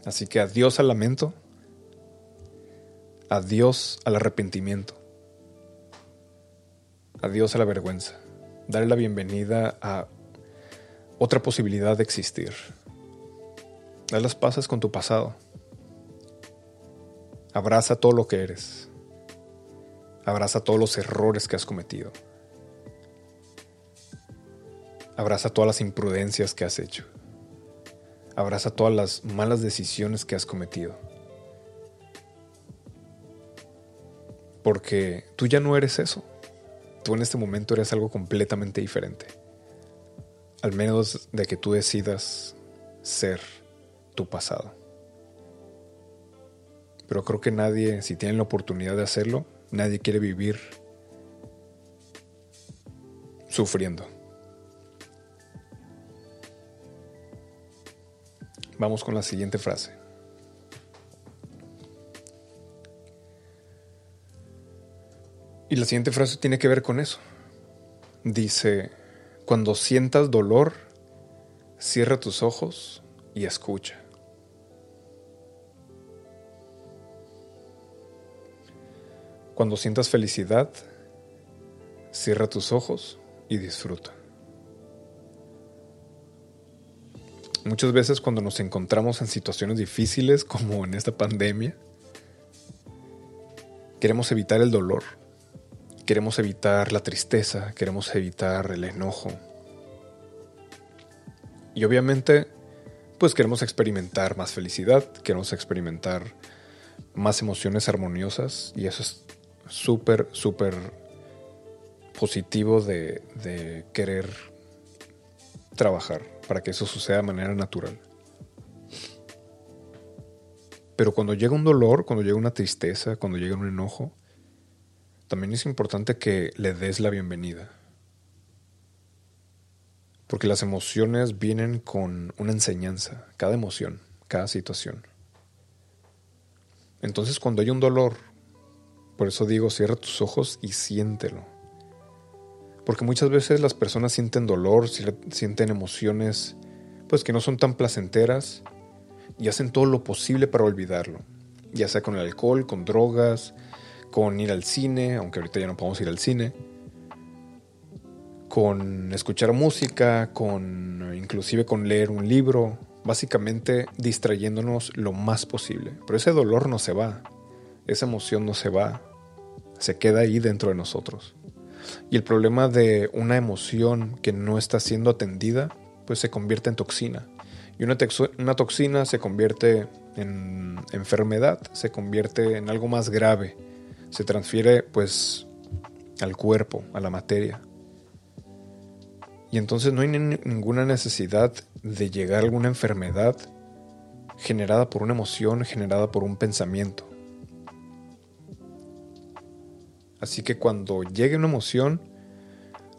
Así que adiós al lamento Adiós al arrepentimiento. Adiós a la vergüenza. Dale la bienvenida a otra posibilidad de existir. Dale las pasas con tu pasado. Abraza todo lo que eres. Abraza todos los errores que has cometido. Abraza todas las imprudencias que has hecho. Abraza todas las malas decisiones que has cometido. Porque tú ya no eres eso. Tú en este momento eres algo completamente diferente. Al menos de que tú decidas ser tu pasado. Pero creo que nadie, si tiene la oportunidad de hacerlo, nadie quiere vivir sufriendo. Vamos con la siguiente frase. Y la siguiente frase tiene que ver con eso. Dice, cuando sientas dolor, cierra tus ojos y escucha. Cuando sientas felicidad, cierra tus ojos y disfruta. Muchas veces cuando nos encontramos en situaciones difíciles como en esta pandemia, queremos evitar el dolor Queremos evitar la tristeza, queremos evitar el enojo. Y obviamente, pues queremos experimentar más felicidad, queremos experimentar más emociones armoniosas y eso es súper, súper positivo de, de querer trabajar para que eso suceda de manera natural. Pero cuando llega un dolor, cuando llega una tristeza, cuando llega un enojo, también es importante que le des la bienvenida. Porque las emociones vienen con una enseñanza, cada emoción, cada situación. Entonces cuando hay un dolor, por eso digo, cierra tus ojos y siéntelo. Porque muchas veces las personas sienten dolor, sienten emociones pues que no son tan placenteras y hacen todo lo posible para olvidarlo, ya sea con el alcohol, con drogas, con ir al cine, aunque ahorita ya no podemos ir al cine, con escuchar música, con inclusive con leer un libro, básicamente distrayéndonos lo más posible. Pero ese dolor no se va, esa emoción no se va, se queda ahí dentro de nosotros. Y el problema de una emoción que no está siendo atendida, pues se convierte en toxina. Y una, una toxina se convierte en enfermedad, se convierte en algo más grave, se transfiere pues al cuerpo, a la materia. Y entonces no hay ninguna necesidad de llegar a alguna enfermedad generada por una emoción, generada por un pensamiento. Así que cuando llegue una emoción,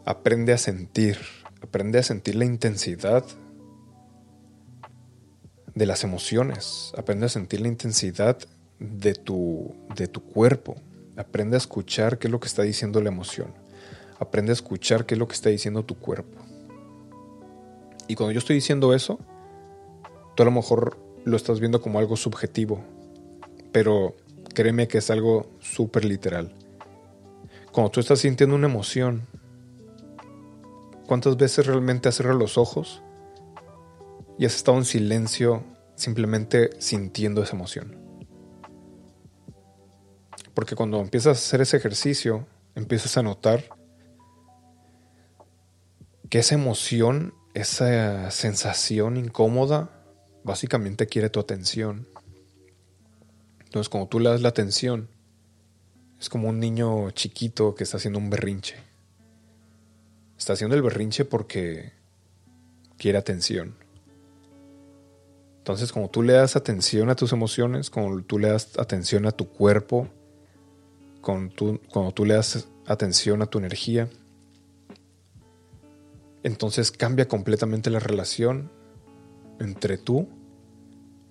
aprende a sentir, aprende a sentir la intensidad de las emociones, aprende a sentir la intensidad de tu, de tu cuerpo, aprende a escuchar qué es lo que está diciendo la emoción, aprende a escuchar qué es lo que está diciendo tu cuerpo. Y cuando yo estoy diciendo eso, tú a lo mejor lo estás viendo como algo subjetivo, pero créeme que es algo súper literal. Cuando tú estás sintiendo una emoción, ¿cuántas veces realmente has cerrado los ojos y has estado en silencio simplemente sintiendo esa emoción? Porque cuando empiezas a hacer ese ejercicio, empiezas a notar que esa emoción, esa sensación incómoda, básicamente quiere tu atención. Entonces, cuando tú le das la atención, es como un niño chiquito que está haciendo un berrinche. Está haciendo el berrinche porque quiere atención. Entonces, como tú le das atención a tus emociones, como tú le das atención a tu cuerpo, cuando tú, cuando tú le das atención a tu energía, entonces cambia completamente la relación entre tú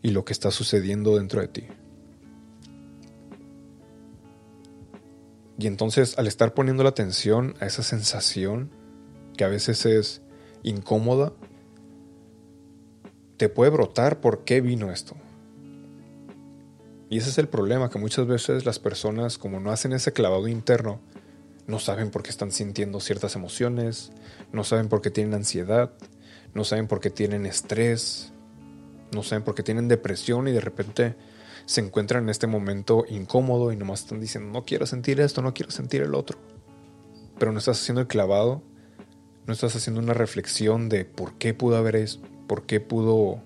y lo que está sucediendo dentro de ti. Y entonces al estar poniendo la atención a esa sensación, que a veces es incómoda, te puede brotar por qué vino esto. Y ese es el problema, que muchas veces las personas, como no hacen ese clavado interno, no saben por qué están sintiendo ciertas emociones, no saben por qué tienen ansiedad, no saben por qué tienen estrés, no saben por qué tienen depresión y de repente se encuentran en este momento incómodo y nomás están diciendo, no quiero sentir esto, no quiero sentir el otro. Pero no estás haciendo el clavado, no estás haciendo una reflexión de por qué pudo haber eso, por qué pudo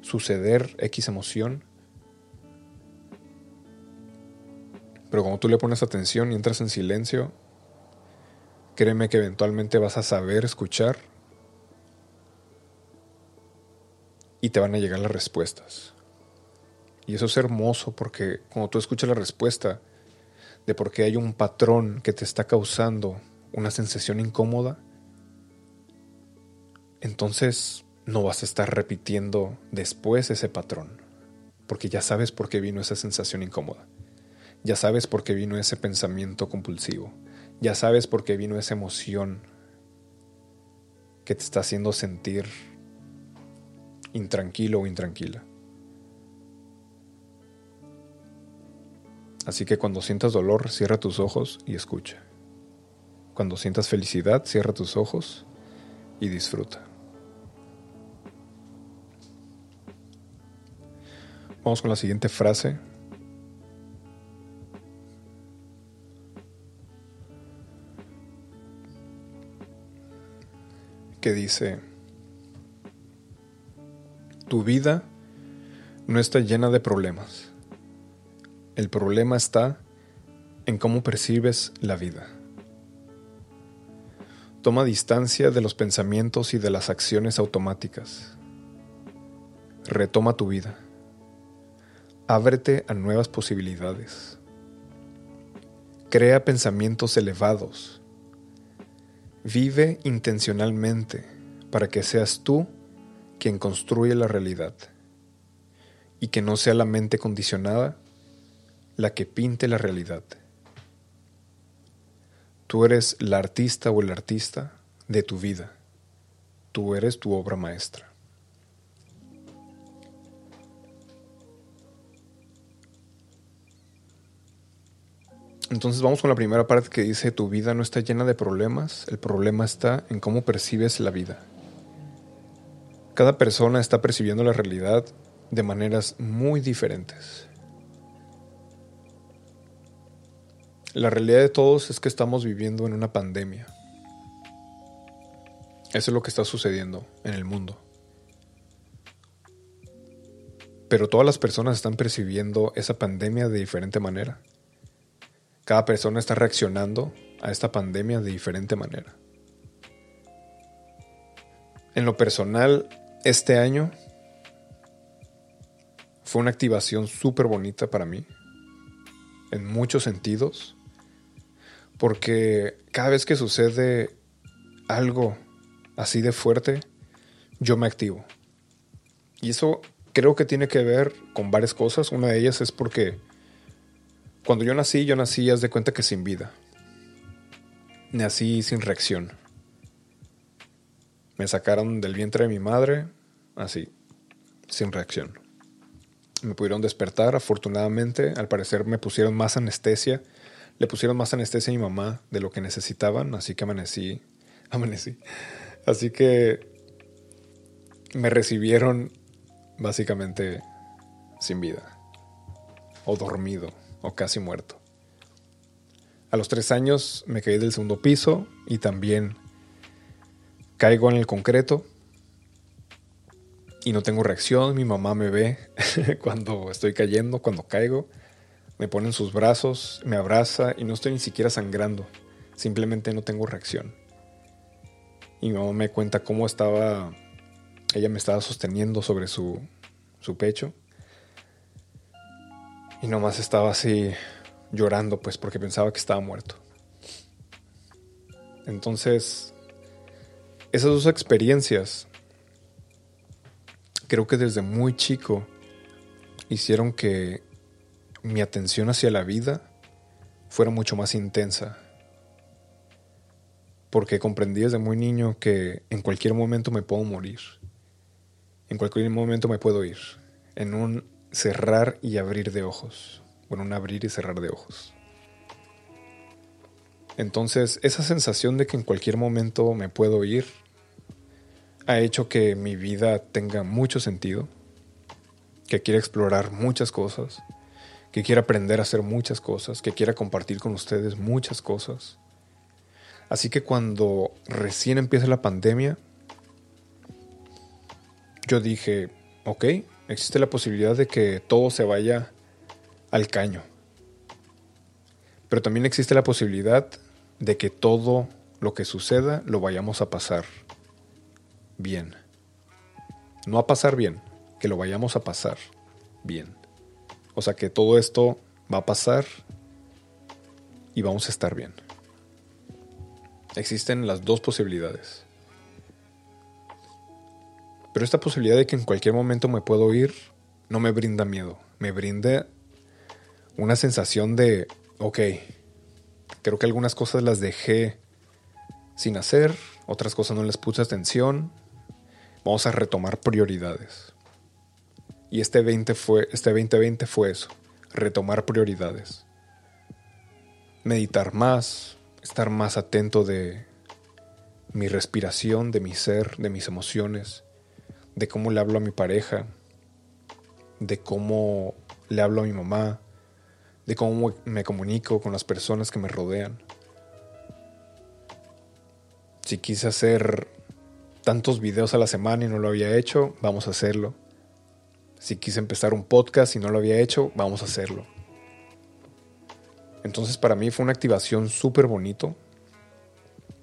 suceder X emoción. Pero cuando tú le pones atención y entras en silencio, créeme que eventualmente vas a saber escuchar y te van a llegar las respuestas. Y eso es hermoso porque cuando tú escuchas la respuesta de por qué hay un patrón que te está causando una sensación incómoda, entonces no vas a estar repitiendo después ese patrón, porque ya sabes por qué vino esa sensación incómoda, ya sabes por qué vino ese pensamiento compulsivo, ya sabes por qué vino esa emoción que te está haciendo sentir intranquilo o intranquila. Así que cuando sientas dolor, cierra tus ojos y escucha. Cuando sientas felicidad, cierra tus ojos y disfruta. Vamos con la siguiente frase. Que dice, tu vida no está llena de problemas el problema está en cómo percibes la vida. Toma distancia de los pensamientos y de las acciones automáticas. Retoma tu vida. Ábrete a nuevas posibilidades. Crea pensamientos elevados. Vive intencionalmente para que seas tú quien construye la realidad y que no sea la mente condicionada la que pinte la realidad. Tú eres la artista o el artista de tu vida. Tú eres tu obra maestra. Entonces vamos con la primera parte que dice, tu vida no está llena de problemas, el problema está en cómo percibes la vida. Cada persona está percibiendo la realidad de maneras muy diferentes. La realidad de todos es que estamos viviendo en una pandemia. Eso es lo que está sucediendo en el mundo. Pero todas las personas están percibiendo esa pandemia de diferente manera. Cada persona está reaccionando a esta pandemia de diferente manera. En lo personal, este año fue una activación súper bonita para mí, en muchos sentidos, porque cada vez que sucede algo así de fuerte, yo me activo. Y eso creo que tiene que ver con varias cosas. Una de ellas es porque cuando yo nací, yo nací, haz de cuenta que sin vida. Nací sin reacción. Me sacaron del vientre de mi madre, así, sin reacción. Me pudieron despertar, afortunadamente, al parecer me pusieron más anestesia. Le pusieron más anestesia a mi mamá de lo que necesitaban, así que amanecí, amanecí. Así que me recibieron básicamente sin vida, o dormido, o casi muerto. A los tres años me caí del segundo piso y también caigo en el concreto y no tengo reacción. Mi mamá me ve cuando estoy cayendo, cuando caigo. Me pone en sus brazos, me abraza y no estoy ni siquiera sangrando. Simplemente no tengo reacción. Y mi mamá me cuenta cómo estaba, ella me estaba sosteniendo sobre su, su pecho y nomás estaba así llorando, pues porque pensaba que estaba muerto. Entonces, esas dos experiencias, creo que desde muy chico hicieron que mi atención hacia la vida fuera mucho más intensa. Porque comprendí desde muy niño que en cualquier momento me puedo morir. En cualquier momento me puedo ir. En un cerrar y abrir de ojos. Bueno, un abrir y cerrar de ojos. Entonces, esa sensación de que en cualquier momento me puedo ir ha hecho que mi vida tenga mucho sentido, que quiera explorar muchas cosas, que quiera aprender a hacer muchas cosas, que quiera compartir con ustedes muchas cosas. Así que cuando recién empieza la pandemia, yo dije, ok, existe la posibilidad de que todo se vaya al caño. Pero también existe la posibilidad de que todo lo que suceda lo vayamos a pasar bien. No a pasar bien, que lo vayamos a pasar bien. O sea que todo esto va a pasar y vamos a estar bien. Existen las dos posibilidades. Pero esta posibilidad de que en cualquier momento me puedo ir no me brinda miedo, me brinda una sensación de, ok, creo que algunas cosas las dejé sin hacer, otras cosas no les puse atención, vamos a retomar prioridades. Y este, 20 fue, este 2020 fue eso, retomar prioridades. Meditar más, estar más atento de mi respiración, de mi ser, de mis emociones, de cómo le hablo a mi pareja, de cómo le hablo a mi mamá, de cómo me comunico con las personas que me rodean. Si quise hacer tantos videos a la semana y no lo había hecho, vamos a hacerlo. Si quise empezar un podcast y no lo había hecho, vamos a hacerlo. Entonces para mí fue una activación súper bonito,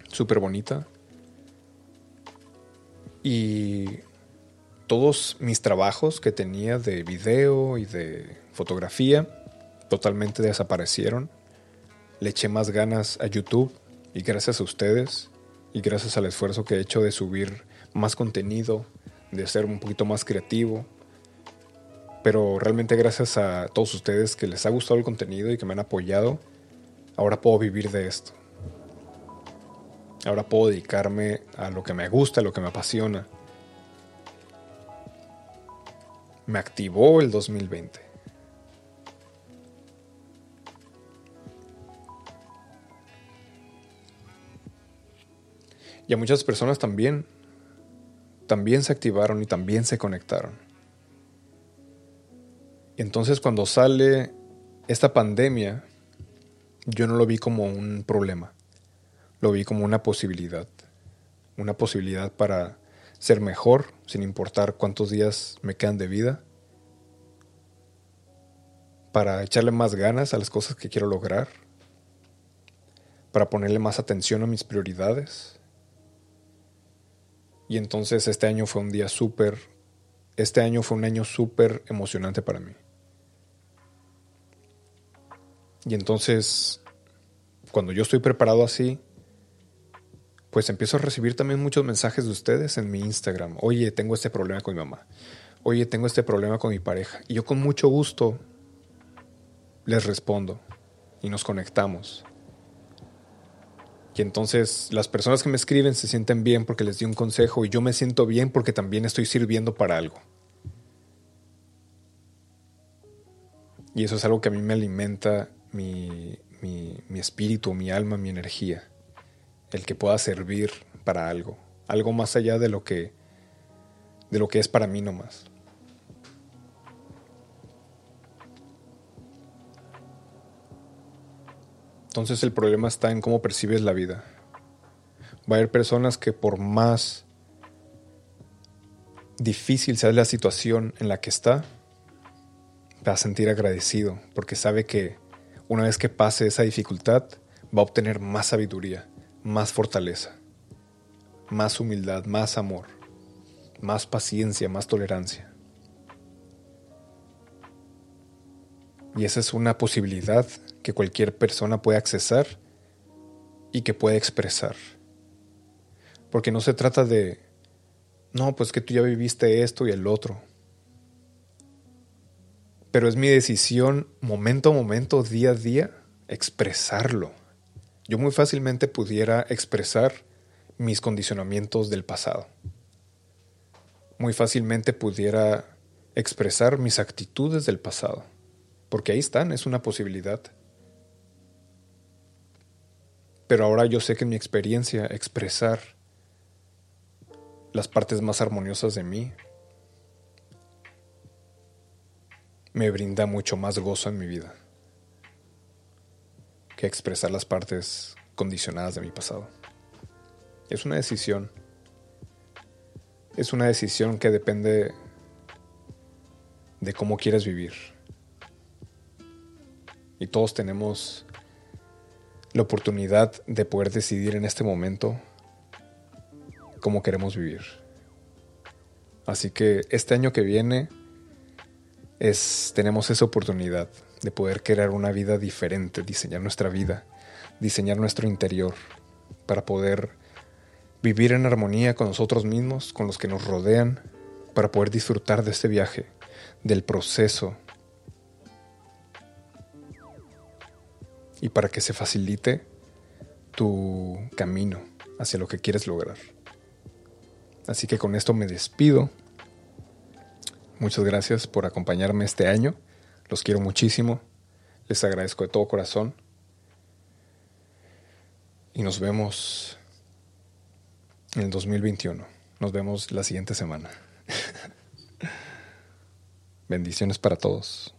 súper bonita. Y todos mis trabajos que tenía de video y de fotografía totalmente desaparecieron. Le eché más ganas a YouTube y gracias a ustedes y gracias al esfuerzo que he hecho de subir más contenido, de ser un poquito más creativo. Pero realmente gracias a todos ustedes que les ha gustado el contenido y que me han apoyado, ahora puedo vivir de esto. Ahora puedo dedicarme a lo que me gusta, a lo que me apasiona me activó el 2020. Y a muchas personas también, también se activaron y también se conectaron. Entonces cuando sale esta pandemia, yo no lo vi como un problema, lo vi como una posibilidad, una posibilidad para ser mejor, sin importar cuántos días me quedan de vida, para echarle más ganas a las cosas que quiero lograr, para ponerle más atención a mis prioridades. Y entonces este año fue un día súper, este año fue un año súper emocionante para mí. Y entonces, cuando yo estoy preparado así, pues empiezo a recibir también muchos mensajes de ustedes en mi Instagram. Oye, tengo este problema con mi mamá. Oye, tengo este problema con mi pareja. Y yo con mucho gusto les respondo y nos conectamos. Y entonces las personas que me escriben se sienten bien porque les di un consejo y yo me siento bien porque también estoy sirviendo para algo. Y eso es algo que a mí me alimenta mi, mi, espíritu, mi alma, mi energía. El que pueda servir para algo. Algo más allá de lo que, de lo que es para mí nomás. Entonces el problema está en cómo percibes la vida. Va a haber personas que por más difícil sea la situación en la que está, va a sentir agradecido porque sabe que una vez que pase esa dificultad, va a obtener más sabiduría, más fortaleza, más humildad, más amor, más paciencia, más tolerancia. Y esa es una posibilidad que cualquier persona puede accesar y que puede expresar. Porque no se trata de, no, pues que tú ya viviste esto y el otro pero es mi decisión momento a momento, día a día, expresarlo. Yo muy fácilmente pudiera expresar mis condicionamientos del pasado. Muy fácilmente pudiera expresar mis actitudes del pasado, porque ahí están, es una posibilidad. Pero ahora yo sé que en mi experiencia expresar las partes más armoniosas de mí, me brinda mucho más gozo en mi vida que expresar las partes condicionadas de mi pasado. Es una decisión. Es una decisión que depende de cómo quieres vivir. Y todos tenemos la oportunidad de poder decidir en este momento cómo queremos vivir. Así que este año que viene es, tenemos esa oportunidad de poder crear una vida diferente, diseñar nuestra vida, diseñar nuestro interior, para poder vivir en armonía con nosotros mismos, con los que nos rodean, para poder disfrutar de este viaje, del proceso, y para que se facilite tu camino hacia lo que quieres lograr. Así que con esto me despido. Muchas gracias por acompañarme este año. Los quiero muchísimo. Les agradezco de todo corazón. Y nos vemos en el 2021. Nos vemos la siguiente semana. Bendiciones para todos.